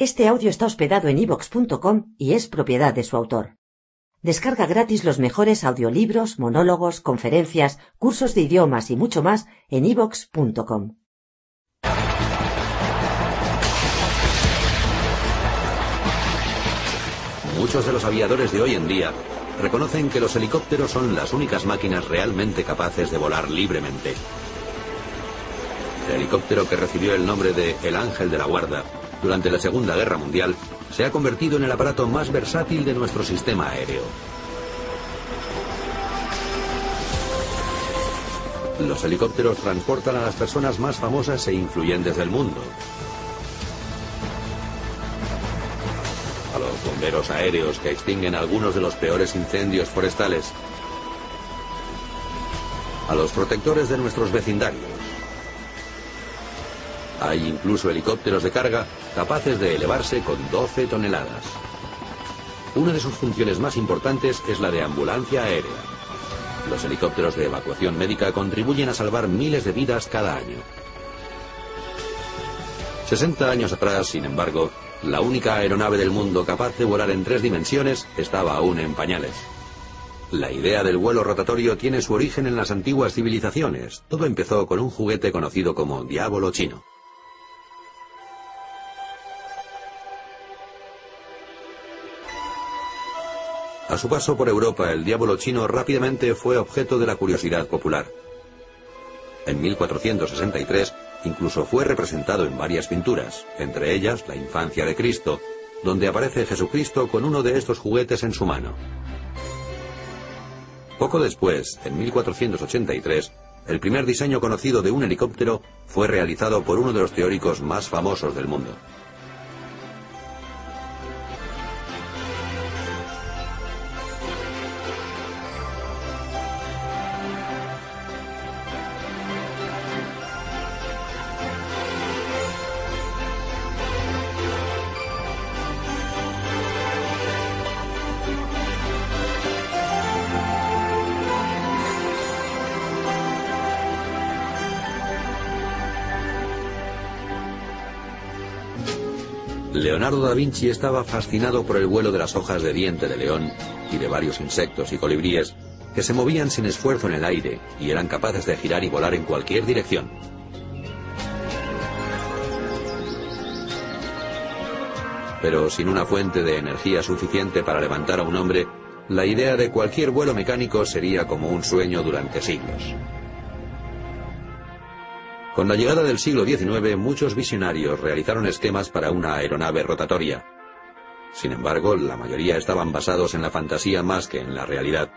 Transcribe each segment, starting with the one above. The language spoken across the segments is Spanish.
Este audio está hospedado en ivox.com y es propiedad de su autor. Descarga gratis los mejores audiolibros, monólogos, conferencias, cursos de idiomas y mucho más en ivox.com. Muchos de los aviadores de hoy en día reconocen que los helicópteros son las únicas máquinas realmente capaces de volar libremente. El helicóptero que recibió el nombre de El Ángel de la Guarda durante la Segunda Guerra Mundial se ha convertido en el aparato más versátil de nuestro sistema aéreo. Los helicópteros transportan a las personas más famosas e influyentes del mundo. A los bomberos aéreos que extinguen algunos de los peores incendios forestales. A los protectores de nuestros vecindarios. Hay incluso helicópteros de carga capaces de elevarse con 12 toneladas. Una de sus funciones más importantes es la de ambulancia aérea. Los helicópteros de evacuación médica contribuyen a salvar miles de vidas cada año. 60 años atrás, sin embargo, la única aeronave del mundo capaz de volar en tres dimensiones estaba aún en pañales. La idea del vuelo rotatorio tiene su origen en las antiguas civilizaciones. Todo empezó con un juguete conocido como diablo chino. A su paso por Europa, el diablo chino rápidamente fue objeto de la curiosidad popular. En 1463 incluso fue representado en varias pinturas, entre ellas La infancia de Cristo, donde aparece Jesucristo con uno de estos juguetes en su mano. Poco después, en 1483, el primer diseño conocido de un helicóptero fue realizado por uno de los teóricos más famosos del mundo. Leonardo da Vinci estaba fascinado por el vuelo de las hojas de diente de león y de varios insectos y colibríes que se movían sin esfuerzo en el aire y eran capaces de girar y volar en cualquier dirección. Pero sin una fuente de energía suficiente para levantar a un hombre, la idea de cualquier vuelo mecánico sería como un sueño durante siglos. Con la llegada del siglo XIX, muchos visionarios realizaron esquemas para una aeronave rotatoria. Sin embargo, la mayoría estaban basados en la fantasía más que en la realidad.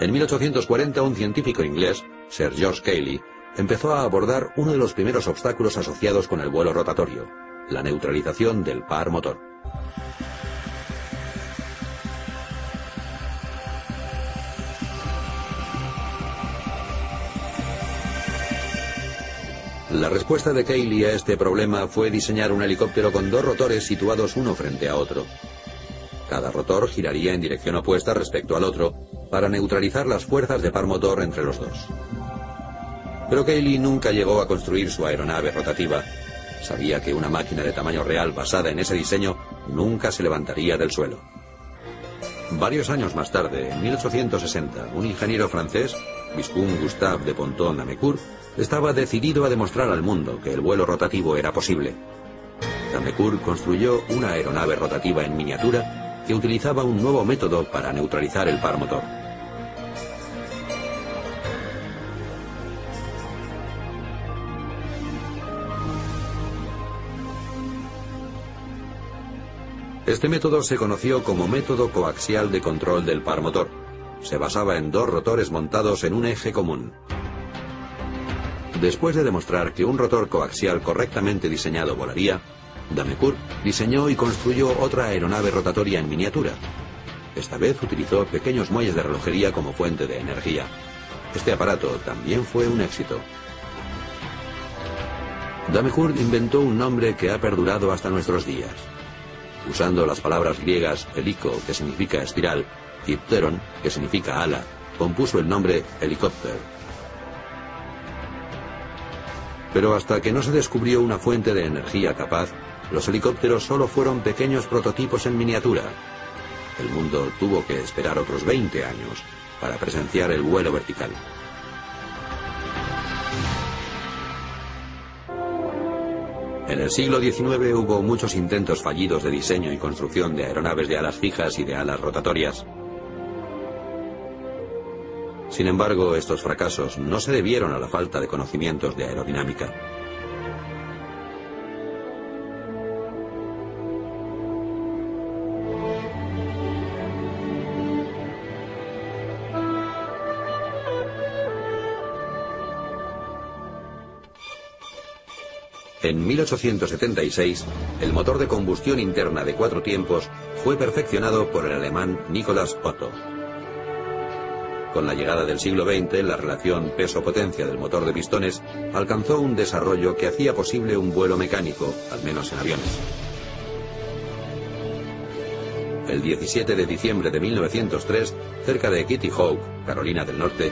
En 1840, un científico inglés, Sir George Cayley, empezó a abordar uno de los primeros obstáculos asociados con el vuelo rotatorio, la neutralización del par motor. La respuesta de Cayley a este problema fue diseñar un helicóptero con dos rotores situados uno frente a otro. Cada rotor giraría en dirección opuesta respecto al otro para neutralizar las fuerzas de par motor entre los dos. Pero Cayley nunca llegó a construir su aeronave rotativa. Sabía que una máquina de tamaño real basada en ese diseño nunca se levantaría del suelo. Varios años más tarde, en 1860, un ingeniero francés, Viscount Gustave de Ponton-Amécourt, estaba decidido a demostrar al mundo que el vuelo rotativo era posible. Damecourt construyó una aeronave rotativa en miniatura que utilizaba un nuevo método para neutralizar el par motor. Este método se conoció como método coaxial de control del par motor. Se basaba en dos rotores montados en un eje común. Después de demostrar que un rotor coaxial correctamente diseñado volaría, Damecourt diseñó y construyó otra aeronave rotatoria en miniatura. Esta vez utilizó pequeños muelles de relojería como fuente de energía. Este aparato también fue un éxito. Damecourt inventó un nombre que ha perdurado hasta nuestros días. Usando las palabras griegas helico, que significa espiral, y pteron, que significa ala, compuso el nombre helicóptero. Pero hasta que no se descubrió una fuente de energía capaz, los helicópteros solo fueron pequeños prototipos en miniatura. El mundo tuvo que esperar otros 20 años para presenciar el vuelo vertical. En el siglo XIX hubo muchos intentos fallidos de diseño y construcción de aeronaves de alas fijas y de alas rotatorias. Sin embargo, estos fracasos no se debieron a la falta de conocimientos de aerodinámica. En 1876, el motor de combustión interna de cuatro tiempos fue perfeccionado por el alemán Nicolas Otto. Con la llegada del siglo XX, la relación peso-potencia del motor de pistones alcanzó un desarrollo que hacía posible un vuelo mecánico, al menos en aviones. El 17 de diciembre de 1903, cerca de Kitty Hawk, Carolina del Norte,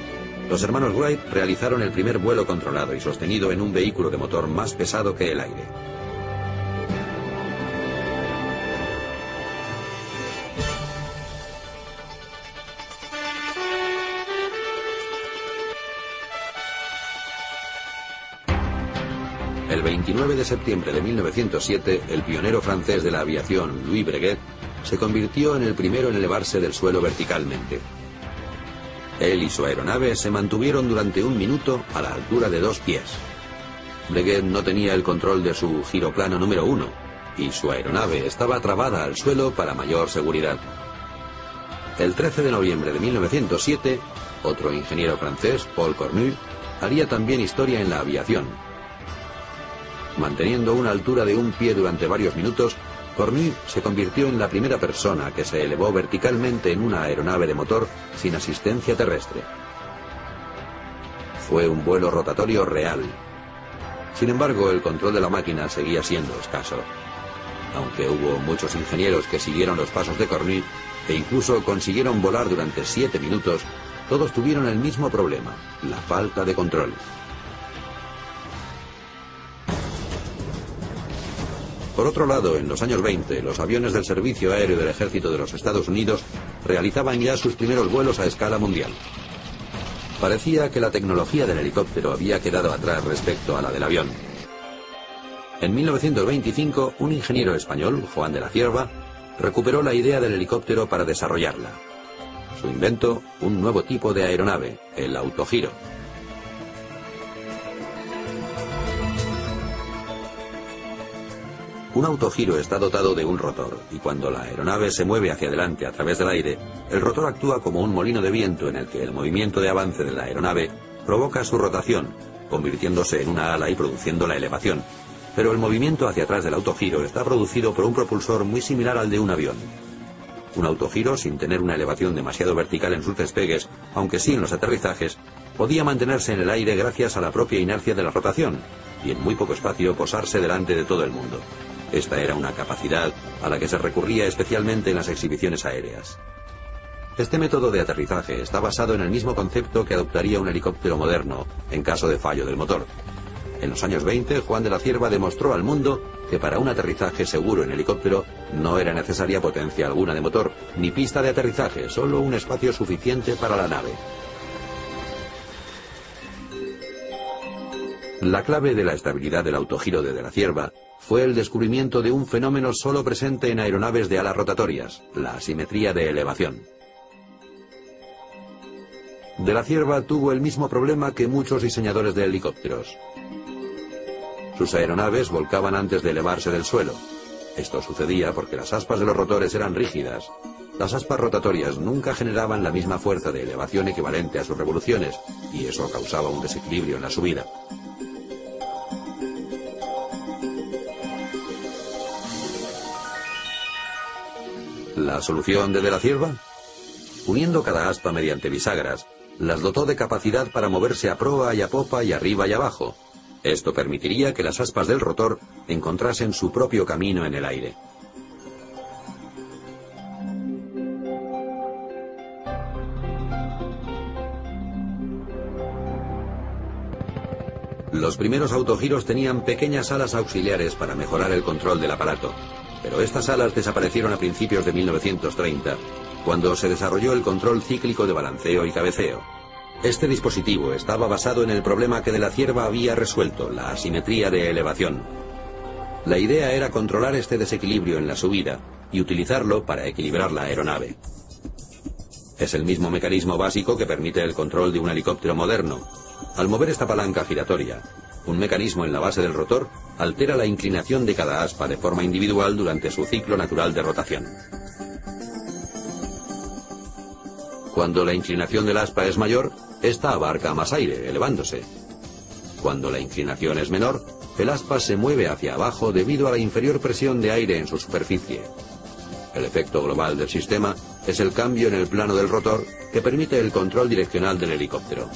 los hermanos Wright realizaron el primer vuelo controlado y sostenido en un vehículo de motor más pesado que el aire. El 29 de septiembre de 1907, el pionero francés de la aviación, Louis Breguet, se convirtió en el primero en elevarse del suelo verticalmente. Él y su aeronave se mantuvieron durante un minuto a la altura de dos pies. Breguet no tenía el control de su giroplano número uno y su aeronave estaba trabada al suelo para mayor seguridad. El 13 de noviembre de 1907, otro ingeniero francés, Paul Cornu, haría también historia en la aviación. Manteniendo una altura de un pie durante varios minutos, Cornu se convirtió en la primera persona que se elevó verticalmente en una aeronave de motor sin asistencia terrestre. Fue un vuelo rotatorio real. Sin embargo, el control de la máquina seguía siendo escaso. Aunque hubo muchos ingenieros que siguieron los pasos de Cornu e incluso consiguieron volar durante siete minutos, todos tuvieron el mismo problema, la falta de control. Por otro lado, en los años 20, los aviones del Servicio Aéreo del Ejército de los Estados Unidos realizaban ya sus primeros vuelos a escala mundial. Parecía que la tecnología del helicóptero había quedado atrás respecto a la del avión. En 1925, un ingeniero español, Juan de la Cierva, recuperó la idea del helicóptero para desarrollarla. Su invento, un nuevo tipo de aeronave, el autogiro. Un autogiro está dotado de un rotor, y cuando la aeronave se mueve hacia adelante a través del aire, el rotor actúa como un molino de viento en el que el movimiento de avance de la aeronave provoca su rotación, convirtiéndose en una ala y produciendo la elevación. Pero el movimiento hacia atrás del autogiro está producido por un propulsor muy similar al de un avión. Un autogiro, sin tener una elevación demasiado vertical en sus despegues, aunque sí en los aterrizajes, podía mantenerse en el aire gracias a la propia inercia de la rotación, y en muy poco espacio posarse delante de todo el mundo. Esta era una capacidad a la que se recurría especialmente en las exhibiciones aéreas. Este método de aterrizaje está basado en el mismo concepto que adoptaría un helicóptero moderno en caso de fallo del motor. En los años 20, Juan de la Cierva demostró al mundo que para un aterrizaje seguro en helicóptero no era necesaria potencia alguna de motor, ni pista de aterrizaje, solo un espacio suficiente para la nave. La clave de la estabilidad del autogiro de De la Cierva fue el descubrimiento de un fenómeno solo presente en aeronaves de alas rotatorias, la asimetría de elevación. De la Cierva tuvo el mismo problema que muchos diseñadores de helicópteros. Sus aeronaves volcaban antes de elevarse del suelo. Esto sucedía porque las aspas de los rotores eran rígidas. Las aspas rotatorias nunca generaban la misma fuerza de elevación equivalente a sus revoluciones, y eso causaba un desequilibrio en la subida. ¿La solución de De la Cierva? Uniendo cada aspa mediante bisagras, las dotó de capacidad para moverse a proa y a popa y arriba y abajo. Esto permitiría que las aspas del rotor encontrasen su propio camino en el aire. Los primeros autogiros tenían pequeñas alas auxiliares para mejorar el control del aparato, pero estas alas desaparecieron a principios de 1930, cuando se desarrolló el control cíclico de balanceo y cabeceo. Este dispositivo estaba basado en el problema que de la cierva había resuelto, la asimetría de elevación. La idea era controlar este desequilibrio en la subida y utilizarlo para equilibrar la aeronave. Es el mismo mecanismo básico que permite el control de un helicóptero moderno, al mover esta palanca giratoria, un mecanismo en la base del rotor altera la inclinación de cada aspa de forma individual durante su ciclo natural de rotación. Cuando la inclinación del aspa es mayor, ésta abarca más aire, elevándose. Cuando la inclinación es menor, el aspa se mueve hacia abajo debido a la inferior presión de aire en su superficie. El efecto global del sistema es el cambio en el plano del rotor que permite el control direccional del helicóptero.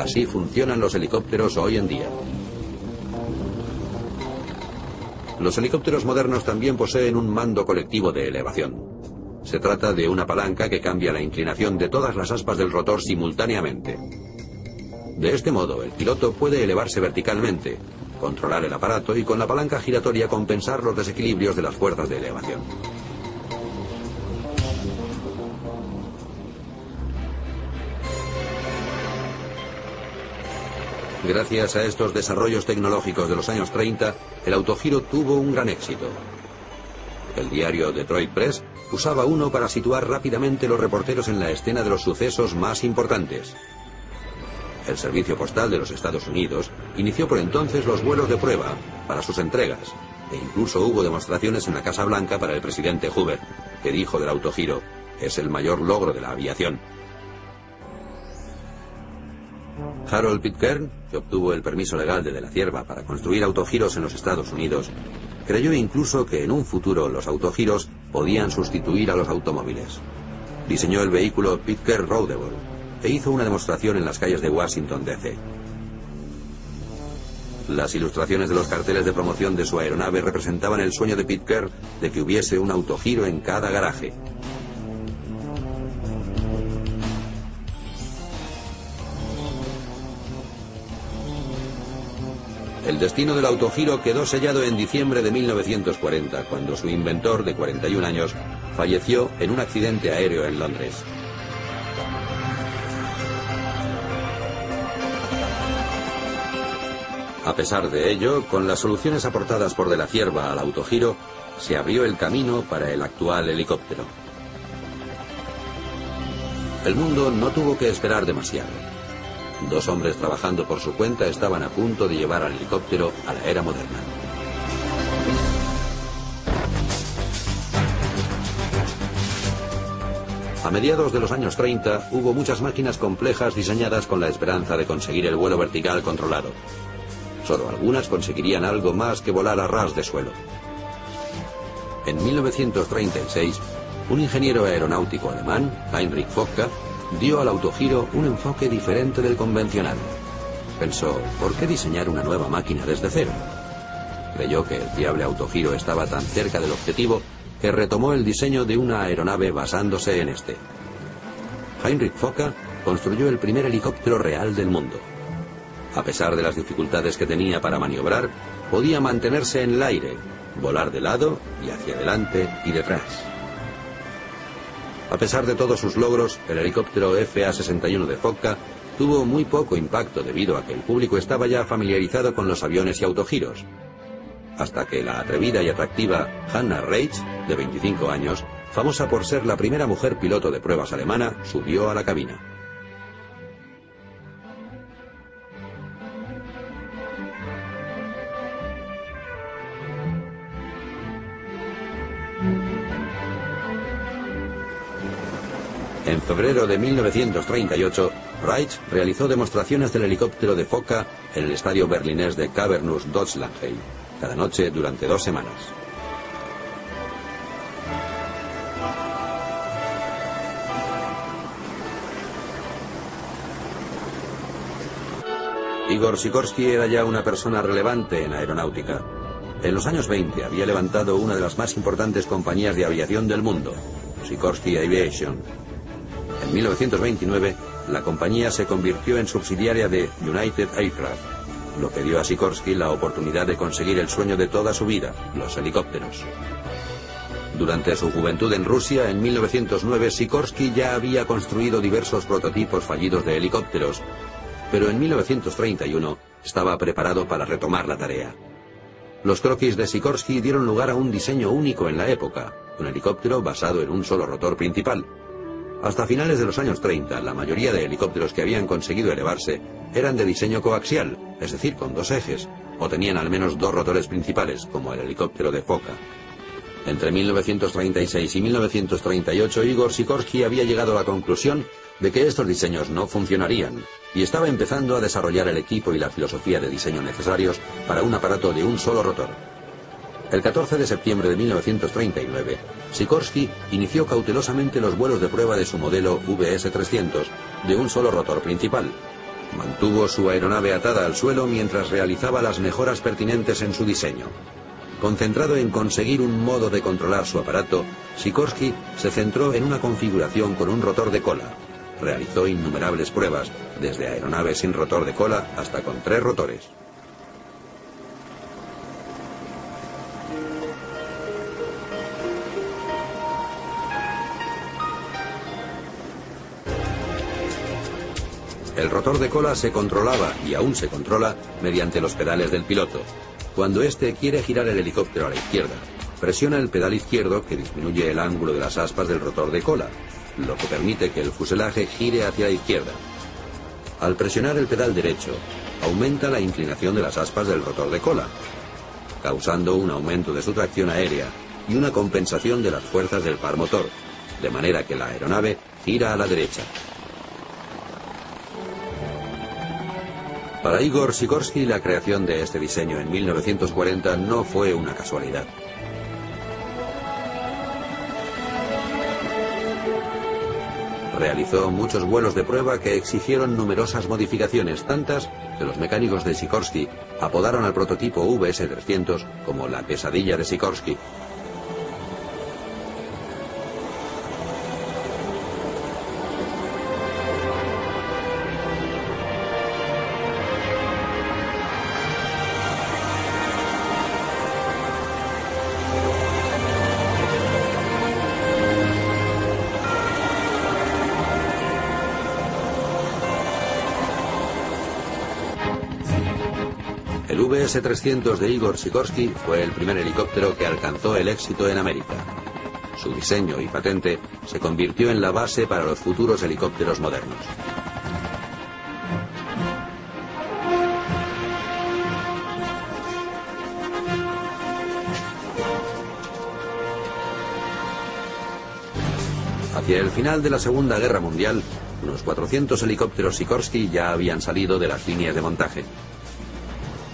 Así funcionan los helicópteros hoy en día. Los helicópteros modernos también poseen un mando colectivo de elevación. Se trata de una palanca que cambia la inclinación de todas las aspas del rotor simultáneamente. De este modo, el piloto puede elevarse verticalmente, controlar el aparato y con la palanca giratoria compensar los desequilibrios de las fuerzas de elevación. Gracias a estos desarrollos tecnológicos de los años 30, el autogiro tuvo un gran éxito. El diario Detroit Press usaba uno para situar rápidamente los reporteros en la escena de los sucesos más importantes. El Servicio Postal de los Estados Unidos inició por entonces los vuelos de prueba para sus entregas, e incluso hubo demostraciones en la Casa Blanca para el presidente Hoover, que dijo del autogiro, es el mayor logro de la aviación. Harold Pitcairn, que obtuvo el permiso legal de De la Cierva para construir autogiros en los Estados Unidos, creyó incluso que en un futuro los autogiros podían sustituir a los automóviles. Diseñó el vehículo Pitcairn Roadable e hizo una demostración en las calles de Washington, D.C. Las ilustraciones de los carteles de promoción de su aeronave representaban el sueño de Pitcairn de que hubiese un autogiro en cada garaje. El destino del autogiro quedó sellado en diciembre de 1940, cuando su inventor, de 41 años, falleció en un accidente aéreo en Londres. A pesar de ello, con las soluciones aportadas por De la Cierva al autogiro, se abrió el camino para el actual helicóptero. El mundo no tuvo que esperar demasiado. Dos hombres trabajando por su cuenta estaban a punto de llevar al helicóptero a la era moderna. A mediados de los años 30 hubo muchas máquinas complejas diseñadas con la esperanza de conseguir el vuelo vertical controlado. Solo algunas conseguirían algo más que volar a ras de suelo. En 1936, un ingeniero aeronáutico alemán, Heinrich Focke, dio al autogiro un enfoque diferente del convencional. Pensó, ¿por qué diseñar una nueva máquina desde cero? Creyó que el fiable autogiro estaba tan cerca del objetivo que retomó el diseño de una aeronave basándose en este. Heinrich Fokker construyó el primer helicóptero real del mundo. A pesar de las dificultades que tenía para maniobrar, podía mantenerse en el aire, volar de lado y hacia adelante y detrás. A pesar de todos sus logros, el helicóptero FA-61 de Fokka tuvo muy poco impacto debido a que el público estaba ya familiarizado con los aviones y autogiros. Hasta que la atrevida y atractiva Hannah Reitz, de 25 años, famosa por ser la primera mujer piloto de pruebas alemana, subió a la cabina. En febrero de 1938, Reich realizó demostraciones del helicóptero de Foca en el estadio berlinés de Cavernus Deutschlandheim, cada noche durante dos semanas. Igor Sikorsky era ya una persona relevante en aeronáutica. En los años 20 había levantado una de las más importantes compañías de aviación del mundo, Sikorsky Aviation, en 1929, la compañía se convirtió en subsidiaria de United Aircraft, lo que dio a Sikorsky la oportunidad de conseguir el sueño de toda su vida, los helicópteros. Durante su juventud en Rusia, en 1909, Sikorsky ya había construido diversos prototipos fallidos de helicópteros, pero en 1931 estaba preparado para retomar la tarea. Los croquis de Sikorsky dieron lugar a un diseño único en la época, un helicóptero basado en un solo rotor principal. Hasta finales de los años 30, la mayoría de helicópteros que habían conseguido elevarse eran de diseño coaxial, es decir, con dos ejes, o tenían al menos dos rotores principales, como el helicóptero de Foca. Entre 1936 y 1938, Igor Sikorsky había llegado a la conclusión de que estos diseños no funcionarían y estaba empezando a desarrollar el equipo y la filosofía de diseño necesarios para un aparato de un solo rotor. El 14 de septiembre de 1939, Sikorsky inició cautelosamente los vuelos de prueba de su modelo VS-300 de un solo rotor principal. Mantuvo su aeronave atada al suelo mientras realizaba las mejoras pertinentes en su diseño. Concentrado en conseguir un modo de controlar su aparato, Sikorsky se centró en una configuración con un rotor de cola, realizó innumerables pruebas, desde aeronaves sin rotor de cola hasta con tres rotores. El rotor de cola se controlaba y aún se controla mediante los pedales del piloto. Cuando éste quiere girar el helicóptero a la izquierda, presiona el pedal izquierdo que disminuye el ángulo de las aspas del rotor de cola, lo que permite que el fuselaje gire hacia la izquierda. Al presionar el pedal derecho, aumenta la inclinación de las aspas del rotor de cola, causando un aumento de su tracción aérea y una compensación de las fuerzas del par motor, de manera que la aeronave gira a la derecha. Para Igor Sikorsky la creación de este diseño en 1940 no fue una casualidad. Realizó muchos vuelos de prueba que exigieron numerosas modificaciones, tantas que los mecánicos de Sikorsky apodaron al prototipo VS-300 como la pesadilla de Sikorsky. S-300 de Igor Sikorsky fue el primer helicóptero que alcanzó el éxito en América. Su diseño y patente se convirtió en la base para los futuros helicópteros modernos. Hacia el final de la Segunda Guerra Mundial, unos 400 helicópteros Sikorsky ya habían salido de las líneas de montaje.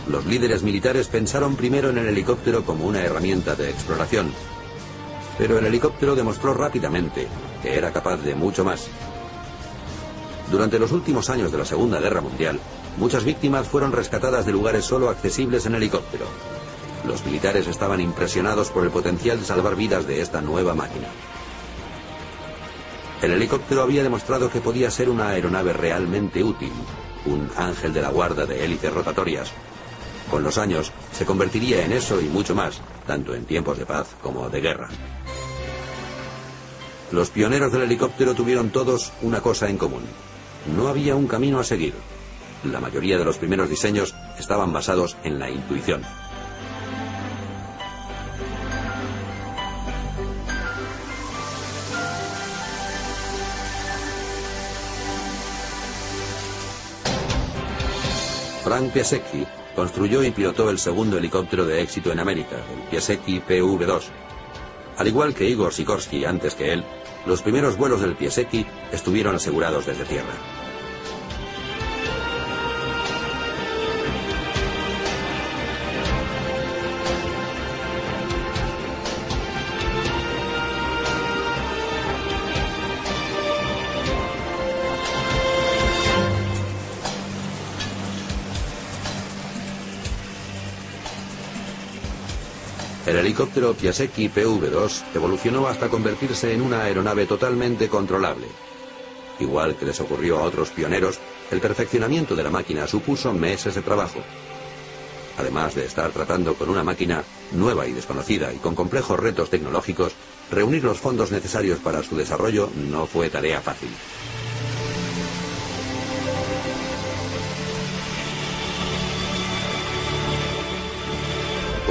Los líderes militares pensaron primero en el helicóptero como una herramienta de exploración, pero el helicóptero demostró rápidamente que era capaz de mucho más. Durante los últimos años de la Segunda Guerra Mundial, muchas víctimas fueron rescatadas de lugares solo accesibles en helicóptero. Los militares estaban impresionados por el potencial de salvar vidas de esta nueva máquina. El helicóptero había demostrado que podía ser una aeronave realmente útil, un ángel de la guarda de hélices rotatorias, con los años se convertiría en eso y mucho más, tanto en tiempos de paz como de guerra. Los pioneros del helicóptero tuvieron todos una cosa en común. No había un camino a seguir. La mayoría de los primeros diseños estaban basados en la intuición. Frank Piasecki construyó y pilotó el segundo helicóptero de éxito en América, el Piasecki PV-2. Al igual que Igor Sikorsky antes que él, los primeros vuelos del Piasecki estuvieron asegurados desde tierra. Helicóptero Piasecki PV-2 evolucionó hasta convertirse en una aeronave totalmente controlable. Igual que les ocurrió a otros pioneros, el perfeccionamiento de la máquina supuso meses de trabajo. Además de estar tratando con una máquina nueva y desconocida y con complejos retos tecnológicos, reunir los fondos necesarios para su desarrollo no fue tarea fácil.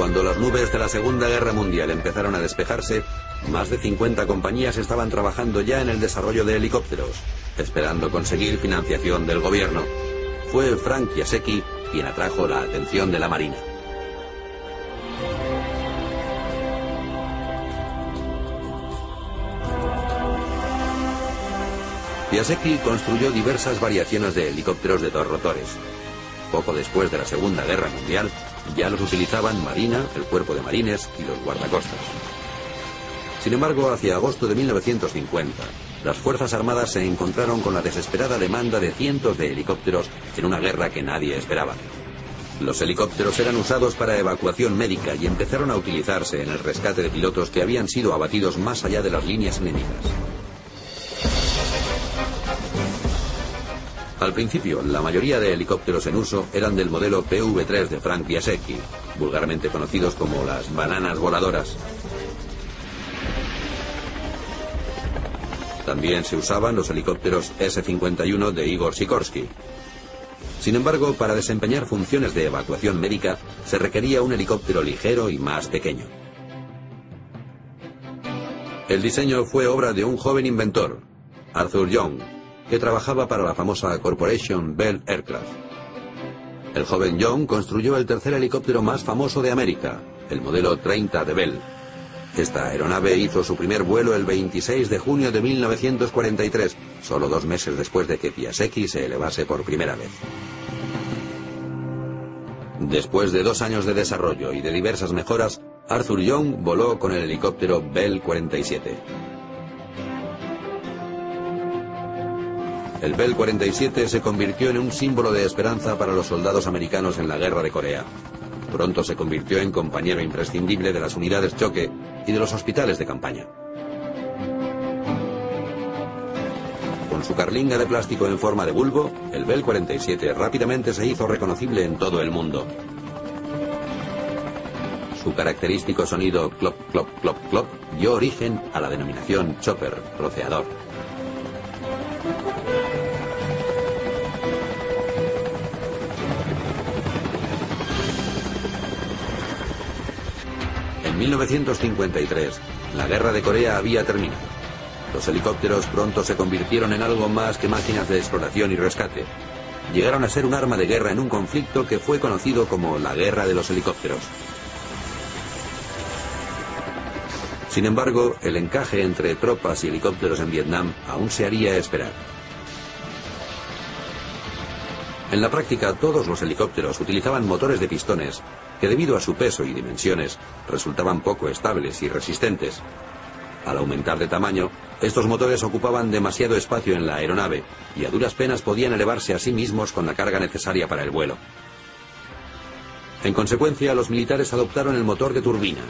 Cuando las nubes de la Segunda Guerra Mundial empezaron a despejarse, más de 50 compañías estaban trabajando ya en el desarrollo de helicópteros, esperando conseguir financiación del gobierno. Fue Frank Yaseki quien atrajo la atención de la Marina. Piasecki construyó diversas variaciones de helicópteros de dos rotores. Poco después de la Segunda Guerra Mundial, ya los utilizaban Marina, el Cuerpo de Marines y los guardacostas. Sin embargo, hacia agosto de 1950, las Fuerzas Armadas se encontraron con la desesperada demanda de cientos de helicópteros en una guerra que nadie esperaba. Los helicópteros eran usados para evacuación médica y empezaron a utilizarse en el rescate de pilotos que habían sido abatidos más allá de las líneas enemigas. Al principio, la mayoría de helicópteros en uso eran del modelo PV-3 de Frank Piasecki, vulgarmente conocidos como las bananas voladoras. También se usaban los helicópteros S-51 de Igor Sikorsky. Sin embargo, para desempeñar funciones de evacuación médica se requería un helicóptero ligero y más pequeño. El diseño fue obra de un joven inventor, Arthur Young, que trabajaba para la famosa Corporation Bell Aircraft. El joven Young construyó el tercer helicóptero más famoso de América, el modelo 30 de Bell. Esta aeronave hizo su primer vuelo el 26 de junio de 1943, solo dos meses después de que Piasecki se elevase por primera vez. Después de dos años de desarrollo y de diversas mejoras, Arthur Young voló con el helicóptero Bell 47. El Bell 47 se convirtió en un símbolo de esperanza para los soldados americanos en la guerra de Corea. Pronto se convirtió en compañero imprescindible de las unidades choque y de los hospitales de campaña. Con su carlinga de plástico en forma de bulbo, el Bell 47 rápidamente se hizo reconocible en todo el mundo. Su característico sonido clop, clop, clop, clop dio origen a la denominación chopper, roceador. 1953, la guerra de Corea había terminado. Los helicópteros pronto se convirtieron en algo más que máquinas de exploración y rescate. Llegaron a ser un arma de guerra en un conflicto que fue conocido como la Guerra de los Helicópteros. Sin embargo, el encaje entre tropas y helicópteros en Vietnam aún se haría esperar. En la práctica, todos los helicópteros utilizaban motores de pistones que debido a su peso y dimensiones resultaban poco estables y resistentes. Al aumentar de tamaño, estos motores ocupaban demasiado espacio en la aeronave y a duras penas podían elevarse a sí mismos con la carga necesaria para el vuelo. En consecuencia, los militares adoptaron el motor de turbina.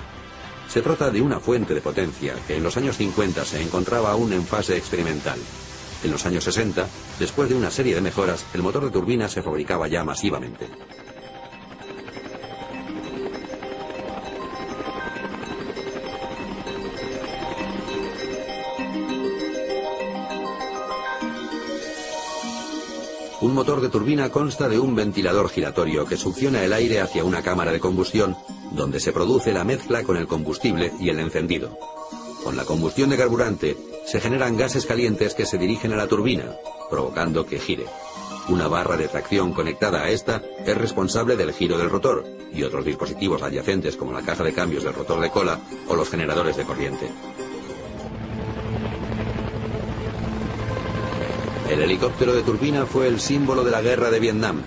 Se trata de una fuente de potencia que en los años 50 se encontraba aún en fase experimental. En los años 60, después de una serie de mejoras, el motor de turbina se fabricaba ya masivamente. Un motor de turbina consta de un ventilador giratorio que succiona el aire hacia una cámara de combustión, donde se produce la mezcla con el combustible y el encendido. Con la combustión de carburante se generan gases calientes que se dirigen a la turbina, provocando que gire. Una barra de tracción conectada a esta es responsable del giro del rotor y otros dispositivos adyacentes como la caja de cambios del rotor de cola o los generadores de corriente. El helicóptero de turbina fue el símbolo de la guerra de Vietnam.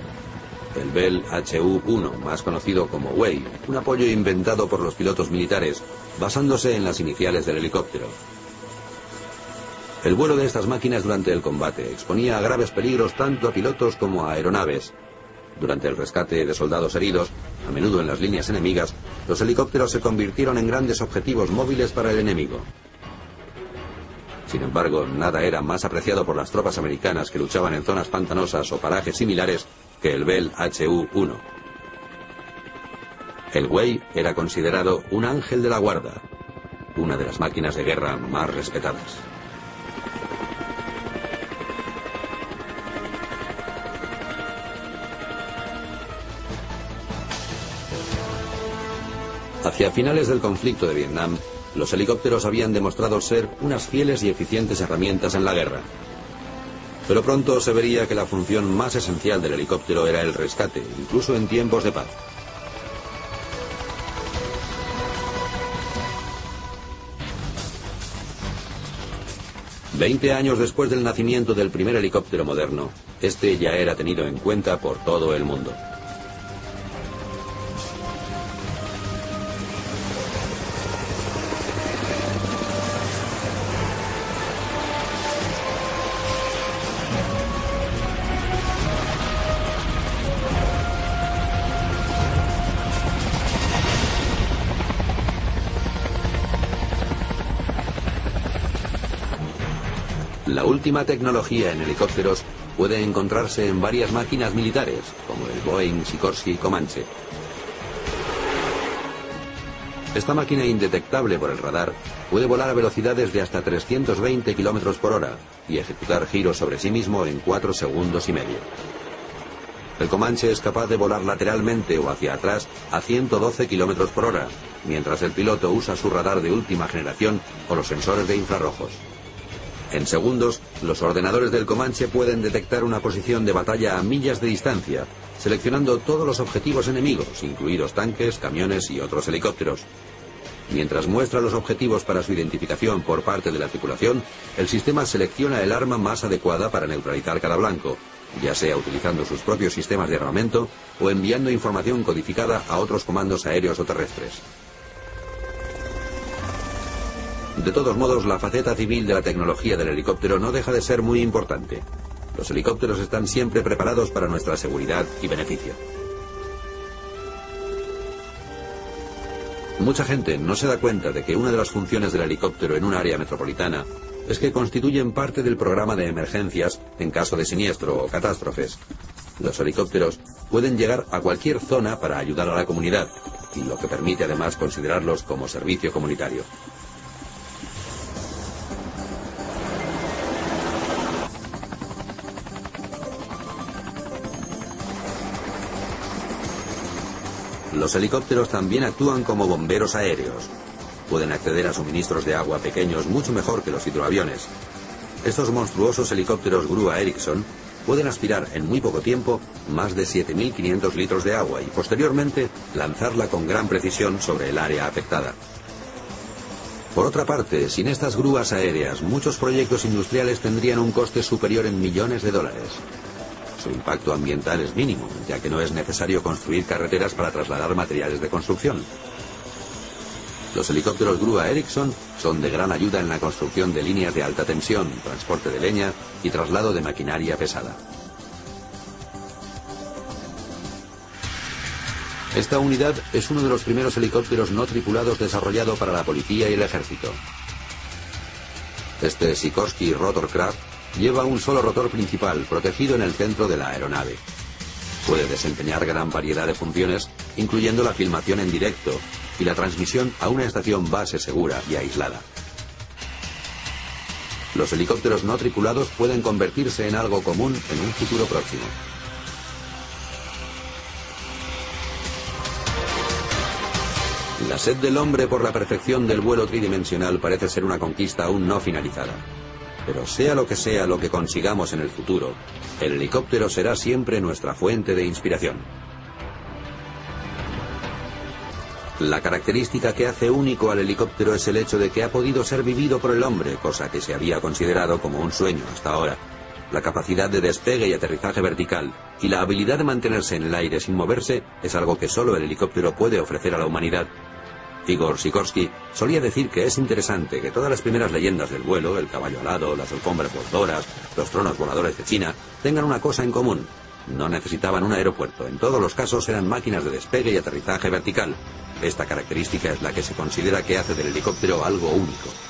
El Bell HU-1, más conocido como Wei, un apoyo inventado por los pilotos militares, basándose en las iniciales del helicóptero. El vuelo de estas máquinas durante el combate exponía a graves peligros tanto a pilotos como a aeronaves. Durante el rescate de soldados heridos, a menudo en las líneas enemigas, los helicópteros se convirtieron en grandes objetivos móviles para el enemigo. Sin embargo, nada era más apreciado por las tropas americanas que luchaban en zonas pantanosas o parajes similares que el Bell HU-1. El Way era considerado un ángel de la guarda, una de las máquinas de guerra más respetadas. Hacia finales del conflicto de Vietnam, los helicópteros habían demostrado ser unas fieles y eficientes herramientas en la guerra. Pero pronto se vería que la función más esencial del helicóptero era el rescate, incluso en tiempos de paz. Veinte años después del nacimiento del primer helicóptero moderno, este ya era tenido en cuenta por todo el mundo. La última tecnología en helicópteros puede encontrarse en varias máquinas militares, como el Boeing Sikorsky Comanche. Esta máquina indetectable por el radar puede volar a velocidades de hasta 320 km por hora y ejecutar giros sobre sí mismo en 4 segundos y medio. El Comanche es capaz de volar lateralmente o hacia atrás a 112 km por hora, mientras el piloto usa su radar de última generación o los sensores de infrarrojos. En segundos, los ordenadores del Comanche pueden detectar una posición de batalla a millas de distancia, seleccionando todos los objetivos enemigos, incluidos tanques, camiones y otros helicópteros. Mientras muestra los objetivos para su identificación por parte de la tripulación, el sistema selecciona el arma más adecuada para neutralizar cada blanco, ya sea utilizando sus propios sistemas de armamento o enviando información codificada a otros comandos aéreos o terrestres. De todos modos, la faceta civil de la tecnología del helicóptero no deja de ser muy importante. Los helicópteros están siempre preparados para nuestra seguridad y beneficio. Mucha gente no se da cuenta de que una de las funciones del helicóptero en un área metropolitana es que constituyen parte del programa de emergencias en caso de siniestro o catástrofes. Los helicópteros pueden llegar a cualquier zona para ayudar a la comunidad, y lo que permite además considerarlos como servicio comunitario. Los helicópteros también actúan como bomberos aéreos. Pueden acceder a suministros de agua pequeños mucho mejor que los hidroaviones. Estos monstruosos helicópteros grúa Ericsson pueden aspirar en muy poco tiempo más de 7.500 litros de agua y posteriormente lanzarla con gran precisión sobre el área afectada. Por otra parte, sin estas grúas aéreas, muchos proyectos industriales tendrían un coste superior en millones de dólares. Su impacto ambiental es mínimo, ya que no es necesario construir carreteras para trasladar materiales de construcción. Los helicópteros grúa Ericsson son de gran ayuda en la construcción de líneas de alta tensión, transporte de leña y traslado de maquinaria pesada. Esta unidad es uno de los primeros helicópteros no tripulados desarrollado para la policía y el ejército. Este Sikorsky Rotorcraft Lleva un solo rotor principal protegido en el centro de la aeronave. Puede desempeñar gran variedad de funciones, incluyendo la filmación en directo y la transmisión a una estación base segura y aislada. Los helicópteros no tripulados pueden convertirse en algo común en un futuro próximo. La sed del hombre por la perfección del vuelo tridimensional parece ser una conquista aún no finalizada. Pero sea lo que sea lo que consigamos en el futuro, el helicóptero será siempre nuestra fuente de inspiración. La característica que hace único al helicóptero es el hecho de que ha podido ser vivido por el hombre, cosa que se había considerado como un sueño hasta ahora. La capacidad de despegue y aterrizaje vertical y la habilidad de mantenerse en el aire sin moverse es algo que solo el helicóptero puede ofrecer a la humanidad Igor Sikorsky solía decir que es interesante que todas las primeras leyendas del vuelo, el caballo alado, las alfombras voladoras, los tronos voladores de China, tengan una cosa en común, No necesitaban un aeropuerto. En todos los casos eran máquinas de despegue y aterrizaje vertical. Esta característica es la que se considera que hace del helicóptero algo único.